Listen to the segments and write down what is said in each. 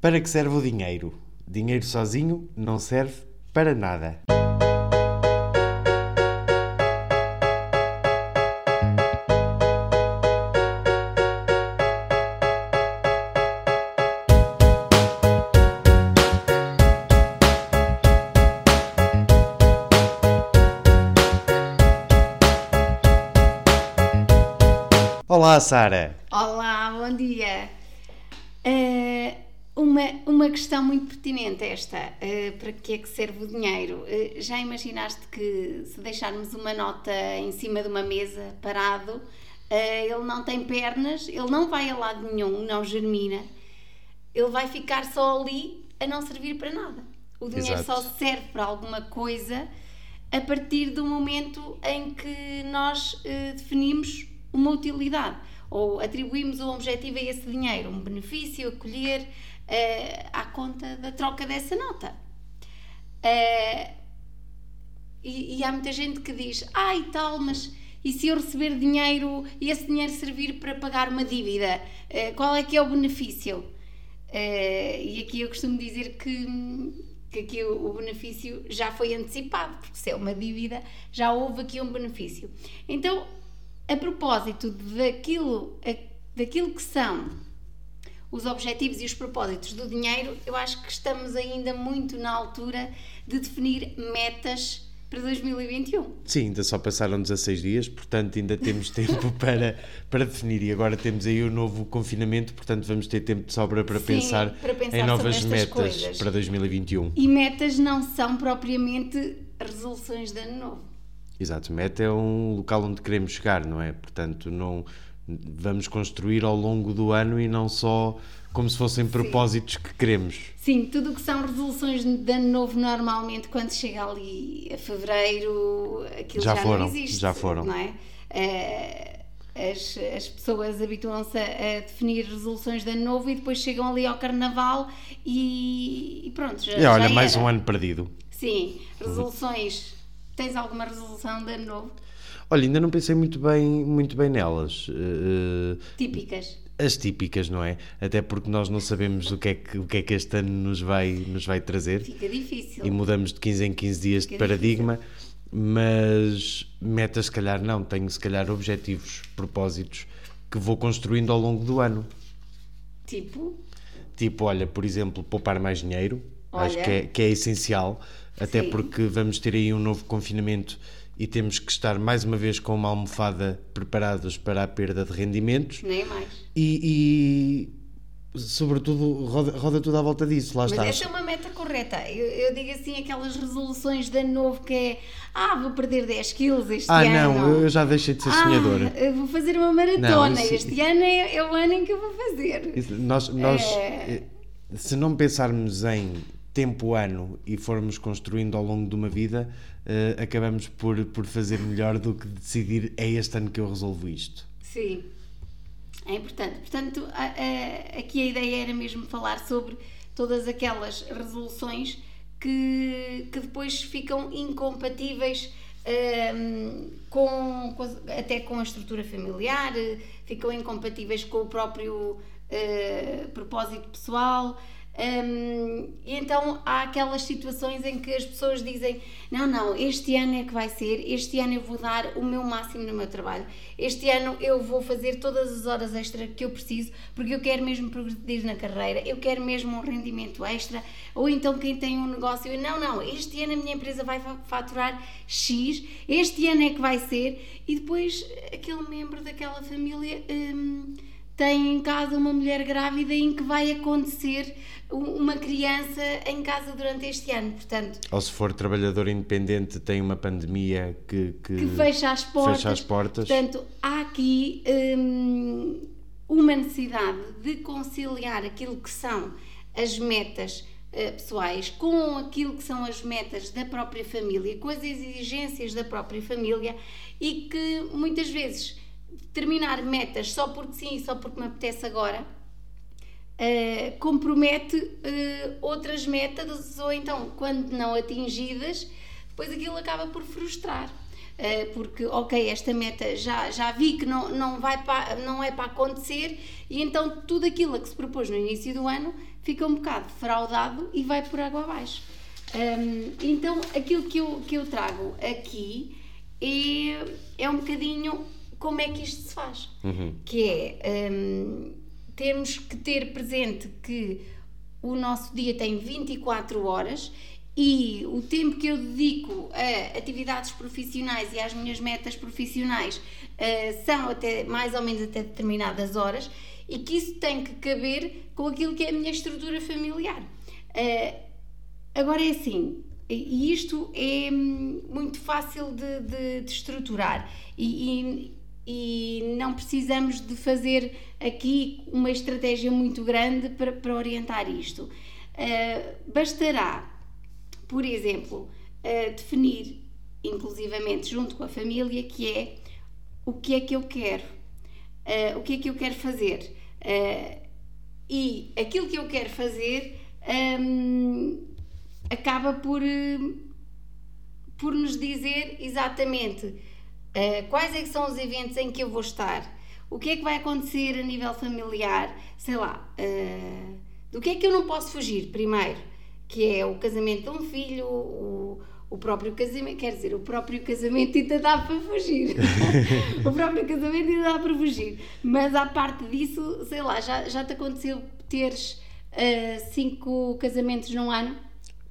Para que serve o dinheiro? Dinheiro sozinho não serve para nada. Olá, Sara. Olá, bom dia. Uh, uma, uma questão muito pertinente esta. Uh, para que é que serve o dinheiro? Uh, já imaginaste que se deixarmos uma nota em cima de uma mesa parado, ele não tem pernas, ele não vai a lado nenhum, não germina, ele vai ficar só ali a não servir para nada. O dinheiro Exato. só serve para alguma coisa a partir do momento em que nós definimos uma utilidade ou atribuímos um objetivo a esse dinheiro, um benefício a colher uh, à conta da troca dessa nota. Uh, e, e, há muita gente que diz: ah, e tal, mas e se eu receber dinheiro e esse dinheiro servir para pagar uma dívida, uh, qual é que é o benefício? e aqui eu costumo dizer que, que aqui o, benefício já foi antecipado, porque se é uma dívida, já houve aqui um benefício. Então, a propósito daquilo, daquilo que são os objetivos e os propósitos do dinheiro, eu acho que estamos ainda muito na altura de definir metas para 2021. Sim, ainda só passaram 16 dias, portanto ainda temos tempo para, para definir. E agora temos aí o novo confinamento, portanto vamos ter tempo de sobra para, Sim, pensar, para pensar, em novas metas coisas. para 2021. E metas não são propriamente resoluções de ano novo. Exato, meta é um local onde queremos chegar, não é? Portanto, não vamos construir ao longo do ano e não só como se fossem propósitos Sim. que queremos. Sim, tudo o que são resoluções de ano novo, normalmente, quando chega ali a fevereiro, aquilo já, já foram, não existe. Já foram. Não é? Eh, as, as pessoas habituam-se a, definir resoluções de ano novo e depois chegam ali ao carnaval e, e pronto. Já, e olha, mais um ano perdido. Sim, resoluções Tens alguma resolução de ano novo? Olha, ainda não pensei muito bem, muito bem nelas. Uh, típicas. As típicas, não é? Até porque nós não sabemos o que é que, o que, é que este ano nos vai, nos vai trazer. Fica difícil. E mudamos de 15 em 15 dias Fica de paradigma. Difícil. Mas metas, se calhar, não. Tenho, se calhar, objetivos, propósitos que vou construindo ao longo do ano. Tipo? Tipo, olha, por exemplo, poupar mais dinheiro. Olha. Acho que é, que é essencial até Sim. porque vamos ter aí um novo confinamento e temos que estar mais uma vez com uma almofada preparados para a perda de rendimentos. Nem mais. E, e sobretudo, roda, roda tudo à volta disso, lá está. Mas essa é uma meta correta. Eu, eu, digo assim, aquelas resoluções de ano novo que é ah, vou perder 10 quilos este ah, ano. Ah, não, eu já deixei de ser ah, sonhadora. vou fazer uma maratona. Não, isso... Este ano é, é, o ano em que eu vou fazer. Isso, nós, nós é... se não pensarmos em tempo ano e formos construindo ao longo de uma vida, uh, acabamos por, por fazer melhor do que decidir é este ano que eu resolvo isto. Sim, é importante. Portanto, a, a, aqui a ideia era mesmo falar sobre todas aquelas resoluções que, que depois ficam incompatíveis um, ehm, com, com, até com a estrutura familiar, ficam incompatíveis com o próprio uh, propósito pessoal. Um, então há aquelas situações em que as pessoas dizem: Não, não, este ano é que vai ser, este ano eu vou dar o meu máximo no meu trabalho, este ano eu vou fazer todas as horas extra que eu preciso, porque eu quero mesmo progredir na carreira, eu quero mesmo um rendimento extra. Ou então quem tem um negócio: Não, não, este ano a minha empresa vai faturar X, este ano é que vai ser, e depois aquele membro daquela família. Um, tem em casa uma mulher grávida em que vai acontecer uma criança em casa durante este ano, portanto... Ou se for trabalhador independente tem uma pandemia que... Que, que fecha, as portas, fecha as portas. Portanto, há aqui hum, uma necessidade de conciliar aquilo que são as metas uh, pessoais com aquilo que são as metas da própria família, com as exigências da própria família e que muitas vezes terminar metas só porque sim, só porque me apetece agora, uh, compromete uh, outras metas ou então, quando não atingidas, depois aquilo acaba por frustrar. Uh, porque, ok, esta meta já, já vi que não, não, vai para, não é para acontecer e então tudo aquilo a que se propôs no início do ano fica um bocado fraudado e vai por água abaixo. Um, então, aquilo que eu, que eu trago aqui é, é um bocadinho como é que isto se faz. Uhum. Que é, um, temos que ter presente que o nosso dia tem 24 horas e o tempo que eu dedico a atividades profissionais e às minhas metas profissionais uh, são até mais ou menos até determinadas horas e que isso tem que caber com aquilo que é a minha estrutura familiar. Uh, agora é assim, e isto é muito fácil de, de, de estruturar e, e, e, não precisamos de fazer aqui uma estratégia muito grande para, para orientar isto. Uh, bastará por exemplo, uh, definir, inclusivamente junto com a família, que é o que é que eu quero, uh, o que é que eu quero fazer. E aquilo que eu quero fazer um, acaba por, por nos dizer exatamente quais é são os eventos em que eu vou estar, o que é que vai acontecer a nível familiar, sei lá, do que é que eu não posso fugir primeiro que é o casamento de um filho, o, o próprio casamento, quer dizer, o próprio casamento ainda dá para fugir. o próprio casamento ainda dá para fugir. Mas à parte disso, sei lá, já, já te aconteceu teres uh, cinco casamentos num ano?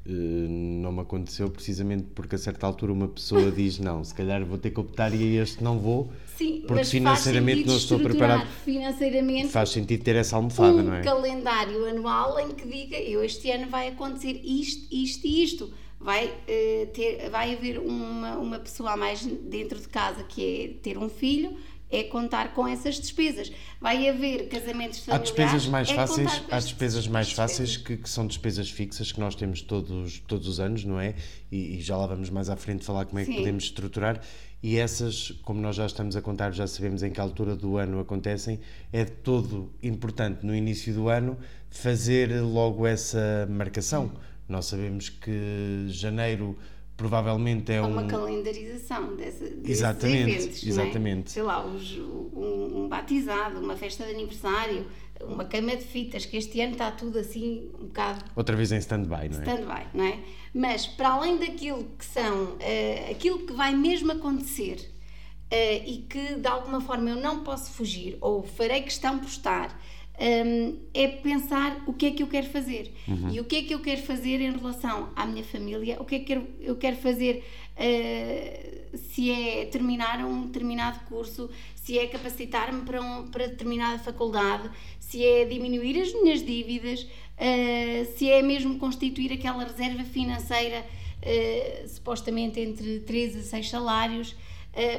Uh, não me aconteceu precisamente porque a certa altura uma pessoa diz não, se calhar vou ter que optar e este não vou Sim, porque financeiramente não estou preparado. Financeiramente faz sentido ter essa almofada, um não é? Um calendário anual em que diga eu este ano vai acontecer isto, isto e isto. Vai, uh, ter, vai haver uma, uma pessoa a mais dentro de casa que é ter um filho, é contar com essas despesas. Vai haver casamentos familiares. Há despesas mais é fáceis, há despesas mais fáceis que, que, são despesas fixas que nós temos todos, todos os anos, não é? E, e já lá vamos mais à frente falar como é que Sim. podemos estruturar e essas, como nós já estamos a contar, já sabemos em que altura do ano acontecem, é todo importante no início do ano fazer logo essa marcação. Nós sabemos que janeiro provavelmente é Há uma calendarização dessa, desses exatamente, eventos, é? exatamente. É? Sei lá, os, um, um, batizado, uma festa de aniversário, uma cama de fitas, que este ano está tudo assim um bocado... Outra vez em stand-by, não é? Stand-by, não é? Mas para além daquilo que são, uh, aquilo que vai mesmo acontecer uh, e que de alguma forma eu não posso fugir ou farei questão por estar, um, é pensar o que é que eu quero fazer uhum. e o que é que eu quero fazer em relação à minha família, o que é que eu, quero fazer uh, se é terminar um determinado curso, se é capacitar-me para, um, para determinada faculdade, se é diminuir as minhas dívidas, uh, se é mesmo constituir aquela reserva financeira, uh, supostamente entre 3 a 6 salários,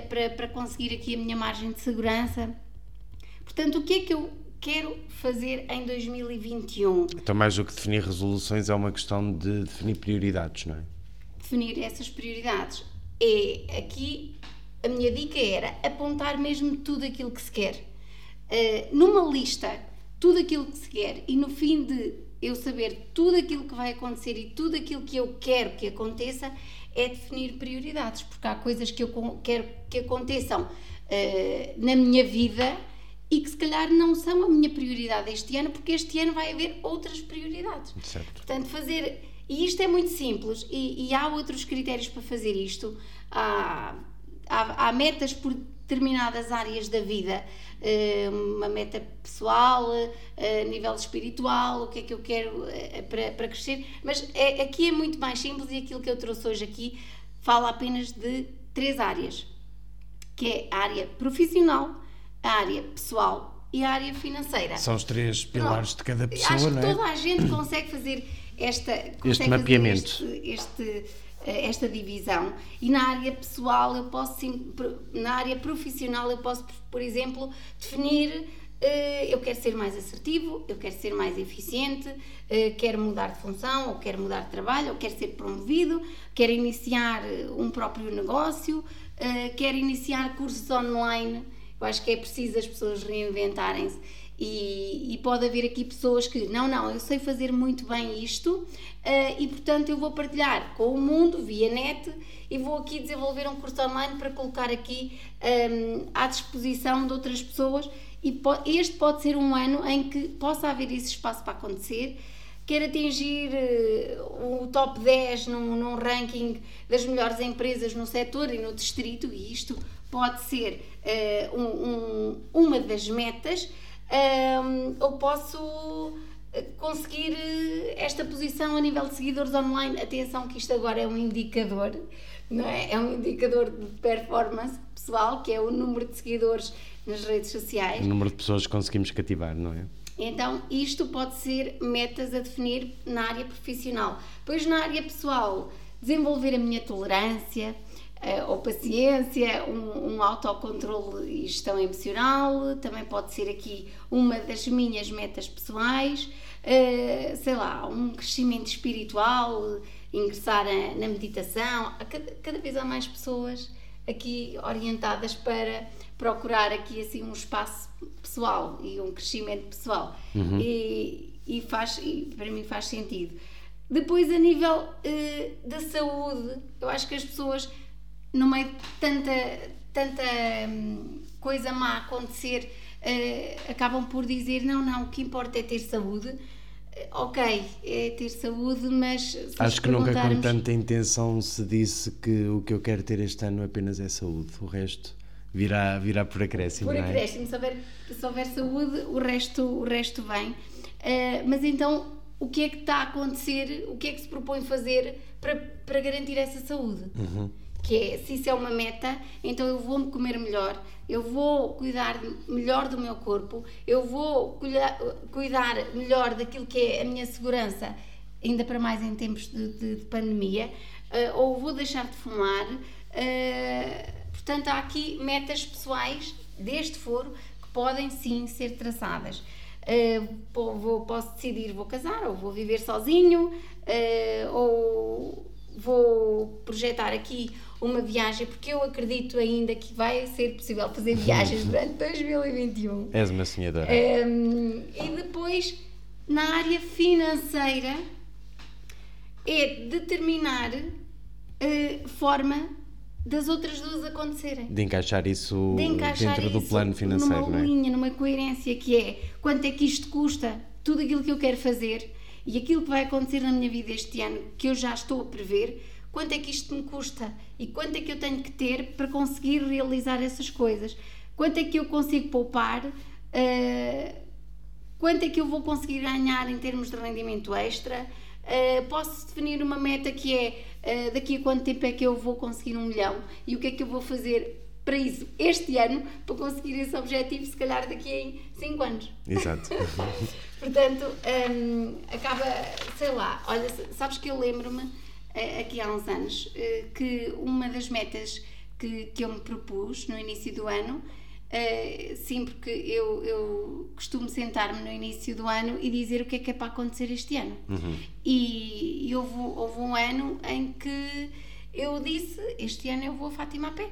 para, para conseguir aqui a minha margem de segurança. Portanto, o que é que eu quero fazer em 2021? Então, mais do que definir resoluções, é uma questão de definir prioridades, não é? Definir essas prioridades. É aqui a minha dica era apontar mesmo tudo aquilo que se quer. Uh, numa lista, tudo aquilo que se quer, e no fim de eu saber tudo aquilo que vai acontecer e tudo aquilo que eu quero que aconteça, é definir prioridades, porque há coisas que eu quero que aconteçam uh, na minha vida e que se calhar não são a minha prioridade este ano, porque este ano vai haver outras prioridades. Certo. Portanto, fazer. E isto é muito simples, e, e há outros critérios para fazer isto. Há, há, há metas por determinadas áreas da vida, eh, uma meta pessoal, eh, a nível espiritual, o que é que eu quero eh, para, para crescer, mas é, aqui é muito mais simples e aquilo que eu trouxe hoje aqui fala apenas de três áreas, que é a área profissional, a área pessoal e a área financeira. São os três pilares Pronto. de cada pessoa, Acho não é? toda a gente consegue fazer esta, este mapeamento. Este, este eh, esta divisão e na área pessoal eu posso na área profissional eu posso por exemplo definir eh, eu quero ser mais assertivo eu quero ser mais eficiente eh, quero mudar de função ou quero mudar de trabalho ou quero ser promovido quero iniciar um próprio negócio quero iniciar cursos online eu acho que é preciso as pessoas reinventarem-se e, e, pode haver aqui pessoas que, não, não, eu sei fazer muito bem isto uh, e portanto eu vou partilhar com o mundo via net e vou aqui desenvolver um curso online para colocar aqui um, ehm, à disposição de outras pessoas e este pode ser um ano em que possa haver esse espaço para acontecer. quer atingir uh, o top 10 num, num, ranking das melhores empresas no setor e no distrito, e isto pode ser uh, um, um, uma das metas, uh, ou posso conseguir esta posição a nível de seguidores online. Atenção que isto agora é um indicador, não é? É um indicador de performance pessoal, que é o número de seguidores nas redes sociais. O número de pessoas que conseguimos cativar, não é? Então, isto pode ser metas a definir na área profissional. Pois na área pessoal, desenvolver a minha tolerância ou paciência, um, um autocontrole e gestão emocional, também pode ser aqui uma das minhas metas pessoais, uh, sei lá, um crescimento espiritual, ingressar a, na meditação. Cada, cada vez há mais pessoas aqui orientadas para procurar aqui assim um espaço pessoal e um crescimento pessoal uhum. e, e, faz e para mim faz sentido depois a nível uh, da saúde eu acho que as pessoas no meio de tanta tanta um, coisa má acontecer uh, acabam por dizer não não o que importa é ter saúde uh, ok é ter saúde mas acho que nunca com tanta intenção se disse que o que eu quero ter este ano apenas é saúde o resto virá, virá por acréscimo. Por é? acréscimo, se, houver, se houver saúde, o resto, o resto vem. Uh, mas então, o que é que está a acontecer? O que é que se propõe fazer para, para garantir essa saúde? Uhum. Que é, se isso é uma meta, então eu vou-me comer melhor, eu vou cuidar melhor do meu corpo, eu vou cuidar, melhor daquilo que é a minha segurança, ainda para mais em tempos de, de, de pandemia, uh, ou vou deixar de fumar. Uh, Portanto, há aqui metas pessoais deste foro que podem sim ser traçadas. Uh, vou, posso decidir, vou casar, ou vou viver sozinho, ou vou projetar aqui uma viagem, porque eu acredito ainda que vai ser possível fazer viagens durante 2021. És uma sonhadora. Um, e depois, na área financeira, é determinar a uh, forma das outras duas acontecerem. De encaixar isso de encaixar dentro isso do plano financeiro, numa não é? linha, numa coerência que é quanto é que isto custa, tudo aquilo que eu quero fazer e aquilo que vai acontecer na minha vida este ano, que eu já estou a prever, quanto é que isto me custa? E quanto é que eu tenho que ter para conseguir realizar essas coisas, quanto é que eu consigo poupar, uh, quanto é que eu vou conseguir ganhar em termos de rendimento extra, uh, posso definir uma meta que é uh, daqui a quanto tempo é que eu vou conseguir um milhão? E o que é que eu vou fazer para isso este ano para conseguir esse objetivo, se calhar daqui a 5 anos. Exato. Portanto, um, acaba, sei lá, olha, sabes que eu lembro-me uh, aqui há uns anos uh, que uma das metas que, que eu me propus no início do ano Uh, sim, porque eu, eu costumo sentar-me no início do ano e dizer o que é que é para acontecer este ano. Uhum. E, e houve, houve, um ano em que eu disse: Este ano eu vou a Fátima a pé.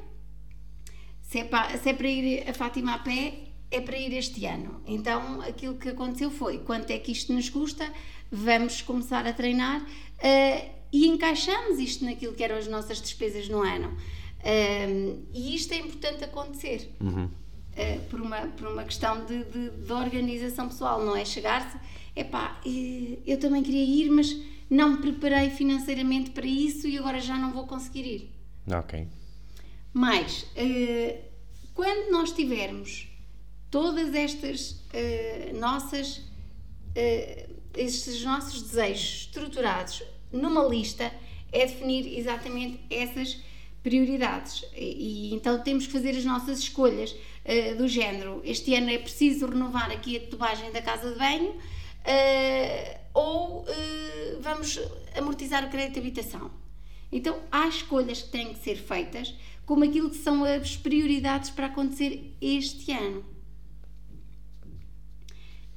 Se é, para, se é para ir a Fátima a pé, é para ir este ano. Então aquilo que aconteceu foi: quanto é que isto nos custa? Vamos começar a treinar uh, e encaixamos isto naquilo que eram as nossas despesas no ano. Uh, e isto é importante acontecer. Uhum. Eh, por, uma, por uma questão de, de, de organização pessoal, não é chegar-se, epá, eu também queria ir, mas não me preparei financeiramente para isso e agora já não vou conseguir ir. Ok. Mas, uh, quando nós tivermos todas estas uh, nossas, uh, estes nossos desejos estruturados numa lista, é definir exatamente essas prioridades. E, então temos que fazer as nossas escolhas do género. Este ano é preciso renovar aqui a tubagem da casa de banho ou vamos amortizar o crédito de habitação. Então há escolhas que têm que ser feitas como aquilo que são as prioridades para acontecer este ano.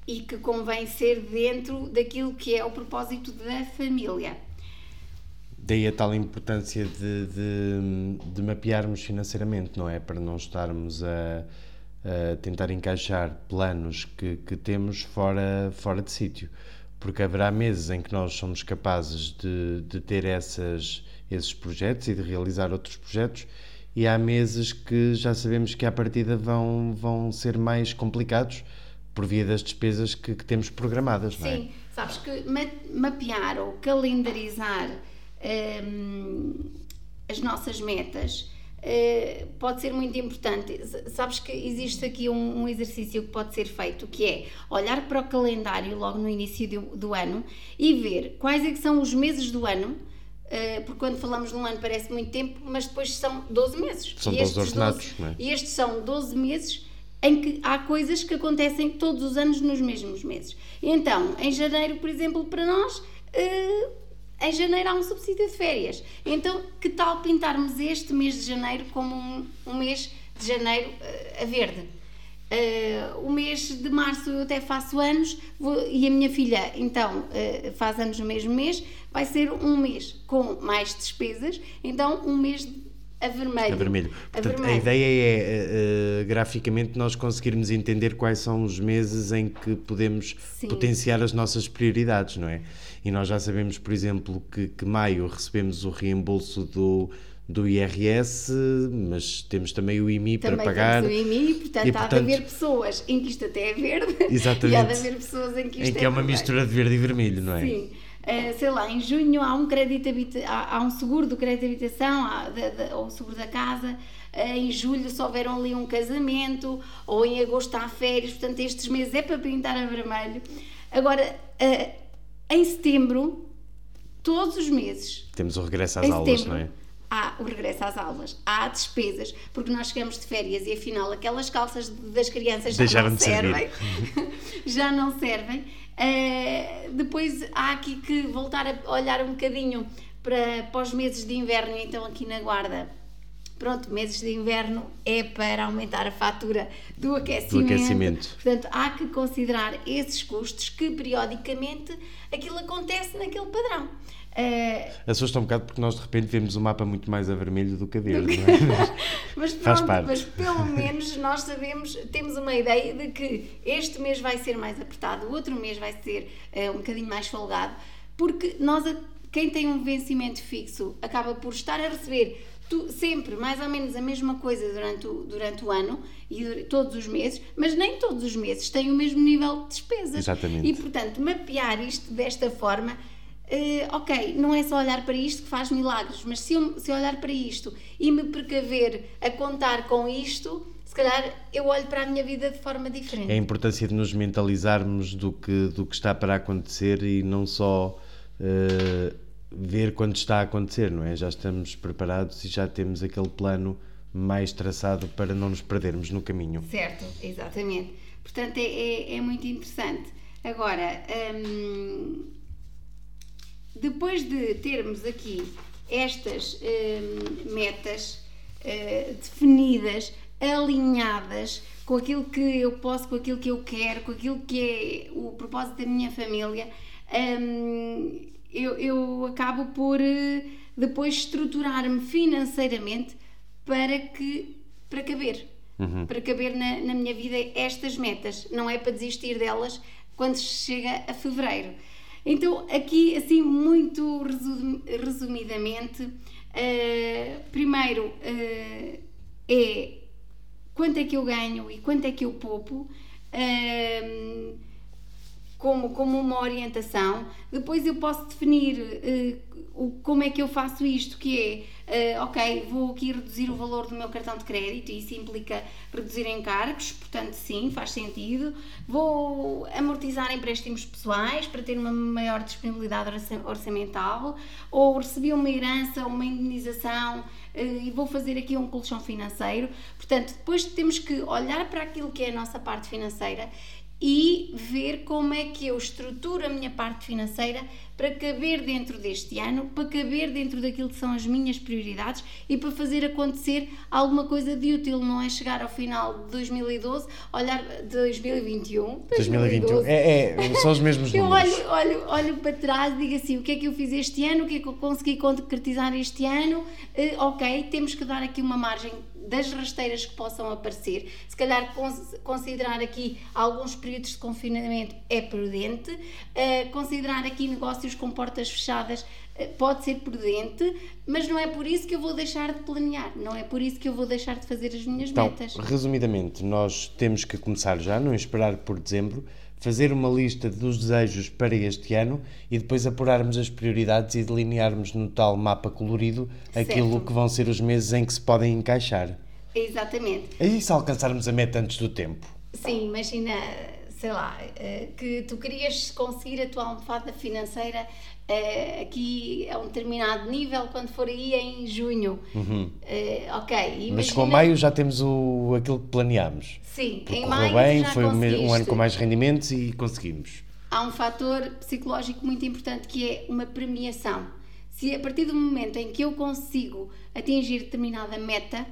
E que convém ser dentro daquilo que é o propósito da família. Daí a tal importância de, de, de, mapearmos financeiramente, não é? Para não estarmos a, a tentar encaixar planos que, que temos fora, fora de sítio. Porque haverá meses em que nós somos capazes de, de ter essas, esses projetos e de realizar outros projetos, e há meses que já sabemos que à partida vão, vão ser mais complicados por via das despesas que, que temos programadas, Sim, não é? Sim Sabes que mapear ou calendarizar um, as nossas metas uh, pode ser muito importante. Sabes que existe aqui um, um, exercício que pode ser feito, que é olhar para o calendário logo no início do, do ano e ver quais é são os meses do ano porque quando falamos de um ano parece muito tempo, mas depois são 12 meses. São 12 ordenados, 12, é? E estes são 12 meses em que há coisas que acontecem todos os anos nos mesmos meses. Então, em janeiro, por exemplo, para nós, uh, em janeiro há um subsídio de férias. Então, que tal pintarmos este mês de janeiro como um, um mês de janeiro uh, a verde? Uh, o mês de março eu até faço anos vou, e a minha filha então uh, faz anos no mesmo mês, vai ser um mês com mais despesas, então um mês a vermelho. A vermelho. Portanto, a, vermelho. a ideia é, uh, graficamente, nós conseguirmos entender quais são os meses em que podemos Sim. potenciar as nossas prioridades, não é? E nós já sabemos, por exemplo, que, que maio recebemos o reembolso do, do IRS, mas temos também o IMI também para pagar. Também temos o IMI, portanto, e, portanto, há de haver pessoas em que isto até é verde Exatamente. e há de haver pessoas em que isto em que é, é uma mistura de verde e vermelho, não é? Sim. Uh, sei lá, em junho há um crédito há, há, um seguro do crédito de habitação, há, de, de, ou seguro da casa, uh, em julho se houver ali um casamento, ou em agosto há férias, portanto estes meses é para pintar a vermelho. Agora, uh, em setembro, todos os meses. Temos o regresso às aulas, setembro, não é? Há o regresso às aulas, há despesas, porque nós chegamos de férias e afinal aquelas calças das crianças já Deixaram não de servem. já não servem Uh, depois há aqui que voltar a olhar um bocadinho para, para os meses de inverno, então aqui na Guarda. Pronto, meses de inverno é para aumentar a fatura do aquecimento. Do aquecimento. Portanto, há que considerar esses custos que periodicamente aquilo acontece naquele padrão. Uh, Assusta um bocado porque nós de repente vemos o mapa muito mais a vermelho do que a verde, não é? mas, pronto, mas pelo menos nós sabemos, temos uma ideia de que este mês vai ser mais apertado, o outro mês vai ser uh, um bocadinho mais folgado, porque nós, quem tem um vencimento fixo, acaba por estar a receber tu, sempre mais ou menos a mesma coisa durante o, durante o ano e todos os meses, mas nem todos os meses têm o mesmo nível de despesas. Exatamente. E portanto, mapear isto desta forma Uh, ok, não é só olhar para isto que faz milagres, mas se eu, se eu olhar para isto e me precaver a contar com isto, se calhar eu olho para a minha vida de forma diferente. É a importância de nos mentalizarmos do que, do que está para acontecer e não só uh, ver quando está a acontecer, não é? Já estamos preparados e já temos aquele plano mais traçado para não nos perdermos no caminho. Certo, exatamente. Portanto, é, é, é muito interessante. Agora, hum, depois de termos aqui estas uh, metas uh, definidas, alinhadas com aquilo que eu posso, com aquilo que eu quero, com aquilo que é o propósito da minha família, um, eu, eu, acabo por uh, depois estruturar-me financeiramente para que para caber. Uhum. Para caber na, na minha vida estas metas. Não é para desistir delas quando chega a fevereiro. Então, aqui, assim, muito resumidamente, uh, primeiro uh, é quanto é que eu ganho e quanto é que eu poupo. Uh, como, como uma orientação, depois eu posso definir o, como é que eu faço isto, que é, uh, ok, vou aqui reduzir o valor do meu cartão de crédito, e isso implica reduzir encargos, portanto sim, faz sentido. Vou amortizar empréstimos pessoais para ter uma maior disponibilidade orçamental, ou recebi uma herança, uma indenização, uh, e vou fazer aqui um colchão financeiro. Portanto, depois temos que olhar para aquilo que é a nossa parte financeira e ver como é que eu estruturo a minha parte financeira para caber dentro deste ano, para caber dentro daquilo que são as minhas prioridades e para fazer acontecer alguma coisa de útil, não é? Chegar ao final de 2012, olhar 2021, 2021, é, é, são os mesmos eu números. Eu olho, olho, olho para trás e digo assim, o que é que eu fiz este ano, o que é que eu consegui concretizar este ano, uh, ok, temos que dar aqui uma margem das rasteiras que possam aparecer. Se calhar considerar aqui alguns períodos de confinamento é prudente, uh, considerar aqui negócios com portas fechadas uh, pode ser prudente, mas não é por isso que eu vou deixar de planear, não é por isso que eu vou deixar de fazer as minhas então, metas. Resumidamente, nós temos que começar já, não esperar por dezembro, fazer uma lista dos desejos para este ano e depois apurarmos as prioridades e delinearmos no tal mapa colorido aquilo Certo. que vão ser os meses em que se podem encaixar. Exatamente. E se alcançarmos a meta antes do tempo? Sim, imagina, sei lá, eh, que tu querias conseguir a tua almofada financeira eh, aqui a um determinado nível quando for aí em junho. Eh, ok, imagina... Uhum. Mas com maio já temos o, aquilo que planeámos. Sim, Porque em maio bem, foi um, ano com mais rendimentos e conseguimos. há um fator psicológico muito importante que é uma premiação. Se a partir do momento em que eu consigo atingir determinada meta,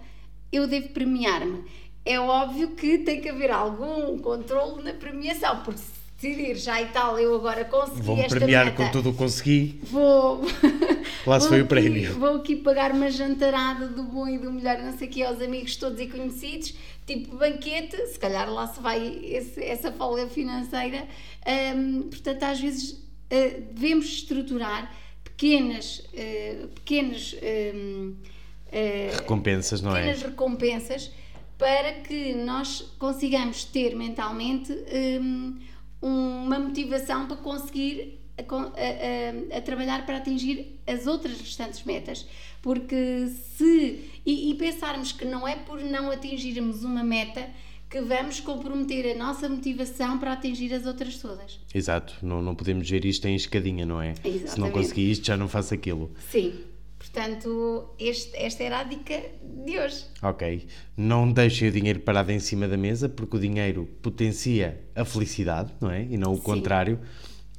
eu devo premiar-me. É óbvio que tem que haver algum controle na premiação, porque se decidir já e tal, eu agora consegui Vou-me esta premiar meta, com tudo o que consegui. vou. Lá se vou foi o prémio. Vou aqui pagar uma jantarada do bom e do melhor, não sei o quê, aos amigos todos e conhecidos, tipo banquete, se calhar lá se vai esse- essa folga financeira. Hum, portanto, às vezes uh, devemos estruturar pequenas, uh, pequenas, hum, uh, Recompensas, não é? pequenas recompensas para que nós consigamos ter mentalmente hum, uma motivação para conseguir a, a- a- trabalhar para atingir as outras restantes metas. Porque se. E, e pensarmos que não é por não atingirmos uma meta que vamos comprometer a nossa motivação para atingir as outras todas. Exato, não, não podemos ver isto em escadinha, não é? Se não Exatamente. conseguir isto, já não faço aquilo. Sim. Portanto, este- esta era a dica de hoje. Ok. Não deixem o dinheiro parado em cima da mesa, porque o dinheiro potencia a felicidade, não é? E não o Sim. contrário.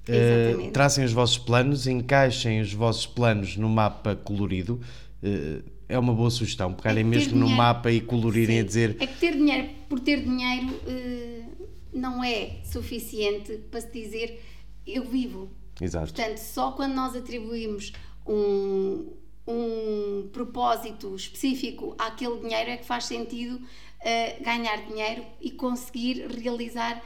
Exatamente. tracem os vossos planos, encaixem os vossos planos no mapa colorido. Eh, é uma boa sugestão, pegarem É mesmo no dinheiro- mapa e colorirem Sim. a dizer É que ter dinheiro por ter dinheiro eh, não é suficiente para se dizer eu vivo. Exato. Portanto, só quando nós atribuímos um, um propósito específico àquele dinheiro é que faz sentido eh, ganhar dinheiro e conseguir realizar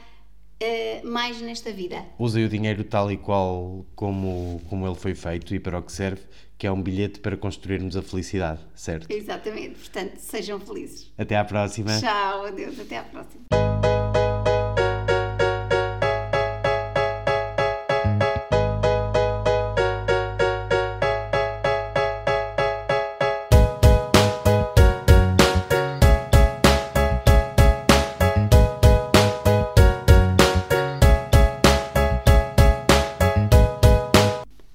eh, mais nesta vida. Usem o dinheiro tal e qual como, como ele foi feito e para o que serve, que é um bilhete para construirmos a felicidade, certo? Exatamente. Portanto, sejam felizes. Até à próxima. Tchau, adeus, até à próxima.